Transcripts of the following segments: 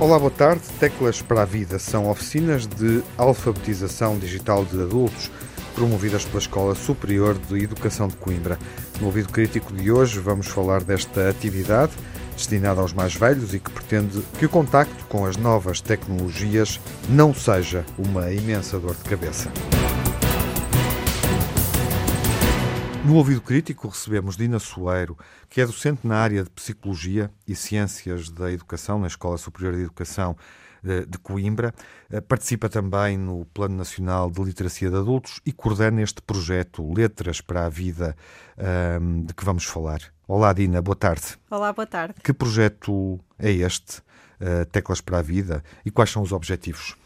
Olá, boa tarde. Teclas para a Vida são oficinas de alfabetização digital de adultos promovidas pela Escola Superior de Educação de Coimbra. No ouvido crítico de hoje vamos falar desta atividade destinada aos mais velhos e que pretende que o contacto com as novas tecnologias não seja uma imensa dor de cabeça. No ouvido crítico recebemos Dina Soeiro, que é docente na área de Psicologia e Ciências da Educação na Escola Superior de Educação eh, de Coimbra. Eh, participa também no Plano Nacional de Literacia de Adultos e coordena este projeto Letras para a Vida ehm, de que vamos falar. Olá, Dina, boa tarde. Olá, boa tarde. Que projeto é este, eh, Teclas para a Vida, e quais são os objetivos?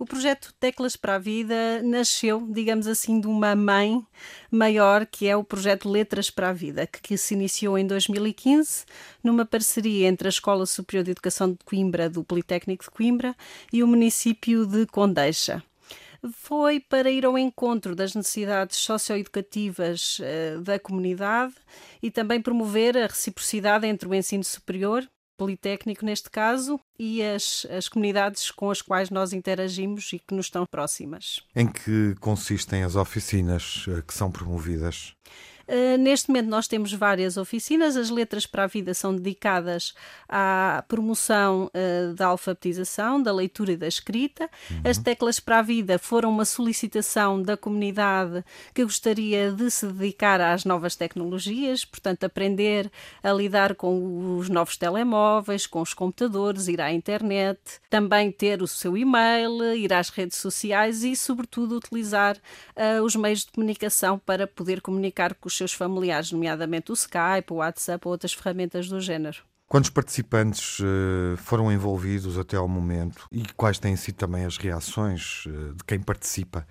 O projeto Teclas para a Vida nasceu, digamos assim, de uma mãe maior, que é o projeto Letras para a Vida, que, que, se iniciou em 2015, numa parceria entre a Escola Superior de Educação de Coimbra, do Politécnico de Coimbra, e o município de Condeixa. Foi para ir ao encontro das necessidades socioeducativas uh, da comunidade e também promover a reciprocidade entre o ensino superior Politécnico, neste caso, e as, as comunidades com as quais nós interagimos e que nos estão próximas. Em que consistem as oficinas eh, que são promovidas? Uh, neste momento nós temos várias oficinas. As letras para a vida são dedicadas à promoção uh, da alfabetização, da leitura e da escrita. Uhum. As teclas para a vida foram uma solicitação da comunidade que gostaria de se dedicar às novas tecnologias, portanto, aprender a lidar com os novos telemóveis, com os computadores, ir à internet, também ter o seu e-mail, ir às redes sociais e, sobretudo, utilizar uh, os meios de comunicação para poder comunicar com os seus familiares, nomeadamente o Skype, o WhatsApp ou outras ferramentas do género. Quantos participantes uh, foram envolvidos até ao momento e quais têm sido também as reações uh, de quem participa?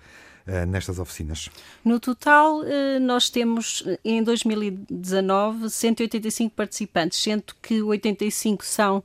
Uh, nestas oficinas? No total, uh, nós temos em 2019 185 participantes, sendo que 85 são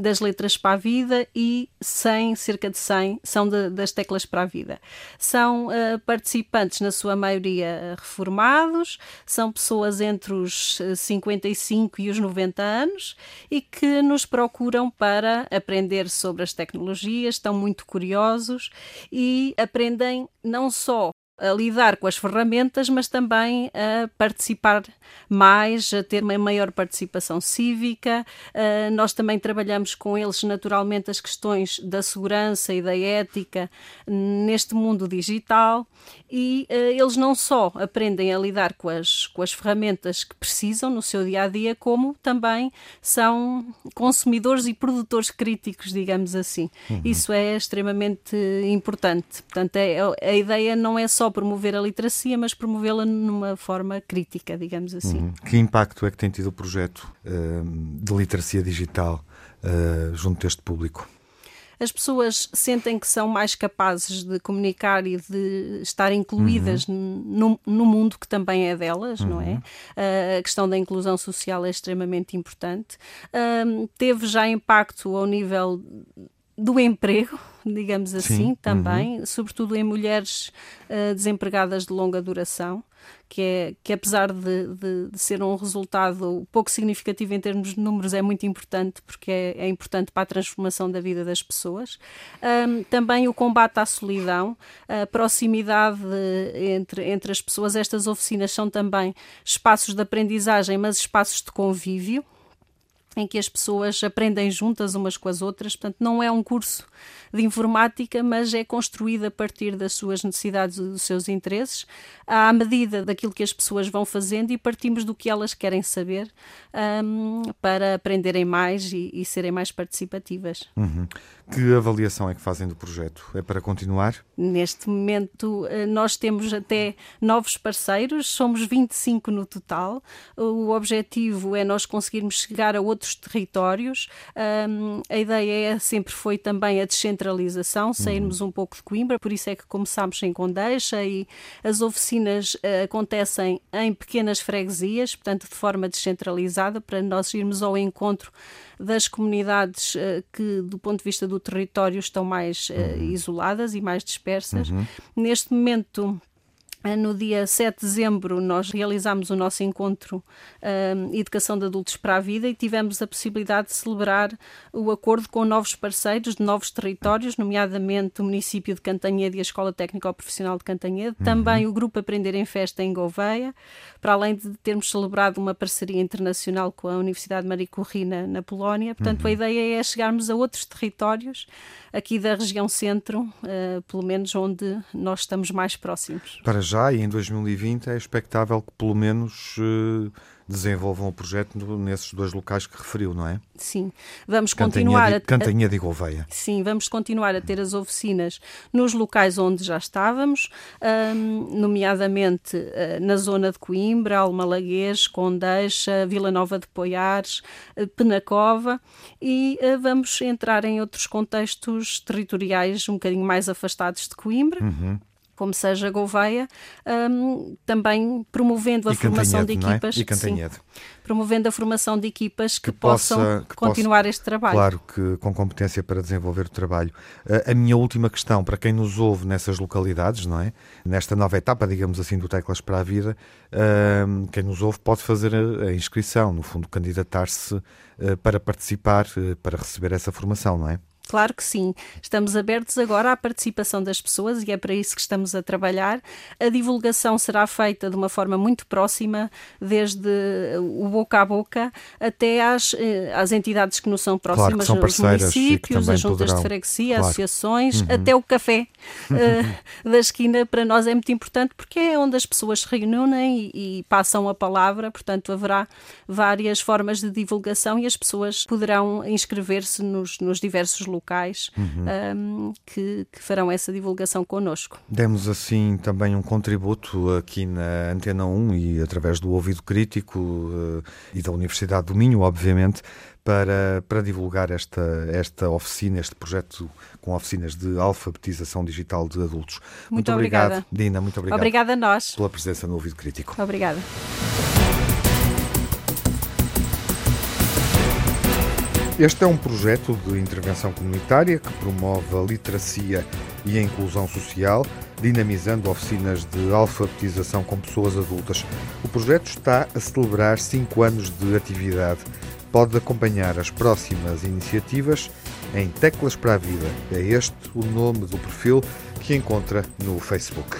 das letras para a vida e 100, cerca de 100, são das teclas para a vida. São participantes, na sua maioria, reformados, são pessoas entre os 55 e os 90 anos e que nos procuram para aprender sobre as tecnologias, estão muito curiosos e aprendem não só a lidar com as ferramentas, mas também a participar mais, a ter uma maior participação cívica. Uh, nós também trabalhamos com eles, naturalmente, as questões da segurança e da ética neste mundo digital e uh, eles não só aprendem a lidar com as, com as ferramentas que precisam no seu dia a dia, como também são consumidores e produtores críticos, digamos assim. Uhum. Isso é extremamente importante. Portanto, é, a ideia não é só promover a literacia, mas promovê-la numa forma crítica, digamos assim. Uhum. Que impacto é que tem tido o projeto uh, de literacia digital uh, junto deste público? as pessoas sentem que são mais capazes de comunicar e de estar incluídas uhum. no, no, mundo que também é delas, uhum. não é? Uh, a questão da inclusão social é extremamente importante. Uh, teve já impacto ao nível do emprego, digamos assim, Sim. também, uhum. sobretudo em mulheres uh, desempregadas de longa duração, que, é, que apesar de, de, de, ser um resultado pouco significativo em termos de números, é muito importante, porque é, é importante para a transformação da vida das pessoas. Um, também o combate à solidão, a proximidade entre, entre as pessoas. Estas oficinas são também espaços de aprendizagem, mas espaços de convívio em que as pessoas aprendem juntas umas com as outras. Portanto, não é um curso de informática, mas é construído a partir das suas necessidades e dos seus interesses, à medida daquilo que as pessoas vão fazendo e partimos do que elas querem saber um, para aprenderem mais e, e serem mais participativas. Uhum. Que avaliação é que fazem do projeto? É para continuar? Neste momento, eh, nós temos até novos parceiros, somos 25 no total. O objetivo é nós conseguirmos chegar a outros territórios. Um, a ideia é, sempre foi também a descentralização, sairmos uhum. um pouco de Coimbra, por isso é que começámos em Condeixa e as oficinas uh, acontecem em pequenas freguesias, portanto, de forma descentralizada, para nós irmos ao encontro das comunidades uh, que, do ponto de vista do território, estão mais uh, isoladas e mais dispersas. Uhum. Neste momento, no dia 7 de dezembro, nós realizámos o nosso encontro uh, Educação de Adultos para a Vida e tivemos a possibilidade de celebrar o acordo com novos parceiros de novos territórios, nomeadamente o município de Cantanhede e a Escola Técnica Profissional de Cantanhede, uhum. também o Grupo Aprender em Festa em Gouveia, para além de termos celebrado uma parceria internacional com a Universidade Maria Corrina na Polónia. Portanto, uhum. a ideia é chegarmos a outros territórios aqui da região centro, uh, pelo menos onde nós estamos mais próximos. Para já e em 2020 é expectável que pelo menos uh, desenvolvam o projeto nesses dois locais que referiu, não é? Sim, vamos continuar a Cantanhede e Gouveia. Sim, vamos continuar a ter as oficinas nos locais onde já estávamos, um, nomeadamente uh, na zona de Coimbra, Almalaguês, Condeixa, Vila Nova de Poiares, uh, Penacova e uh, vamos entrar em outros contextos territoriais um bocadinho mais afastados de Coimbra. Uhum como seja Gouveia, um, também promovendo a e formação de é? equipas. É? E Cantanhede. Sim, promovendo a formação de equipas que, que possam possa, que continuar possa, este trabalho. Claro que com competência para desenvolver o trabalho. A minha última questão para quem nos ouve nessas localidades, não é? Nesta nova etapa, digamos assim, do Teclas para a Vida, quem nos ouve pode fazer a inscrição, no fundo, candidatar-se eh, para participar, eh, para receber essa formação, não é? Claro que sim. Estamos abertos agora à participação das pessoas e é para isso que estamos a trabalhar. A divulgação será feita de uma forma muito próxima, desde o boca a boca até às, eh, às entidades que nos são próximas, claro os municípios, as juntas poderão. de freguesia, claro. associações, uhum. até o café uh, da esquina para nós é muito importante porque é onde as pessoas se reúnem e, e passam a palavra, portanto haverá várias formas de divulgação e as pessoas poderão inscrever-se nos, nos diversos lugares locais uhum. um, que, que, farão essa divulgação connosco. Demos assim também um contributo aqui na Antena 1 e através do Ouvido Crítico uh, e da Universidade do Minho, obviamente, para, para divulgar esta, esta oficina, este projeto com oficinas de alfabetização digital de adultos. Muito, muito obrigado, Dina, muito obrigado. Obrigada a nós. Pela presença no Ouvido Crítico. Obrigada. Este é um projeto de intervenção comunitária que promove a literacia e a inclusão social, dinamizando oficinas de alfabetização com pessoas adultas. O projeto está a celebrar cinco anos de atividade. Pode acompanhar as próximas iniciativas em Teclas para a Vida. É este o nome do perfil que encontra no Facebook.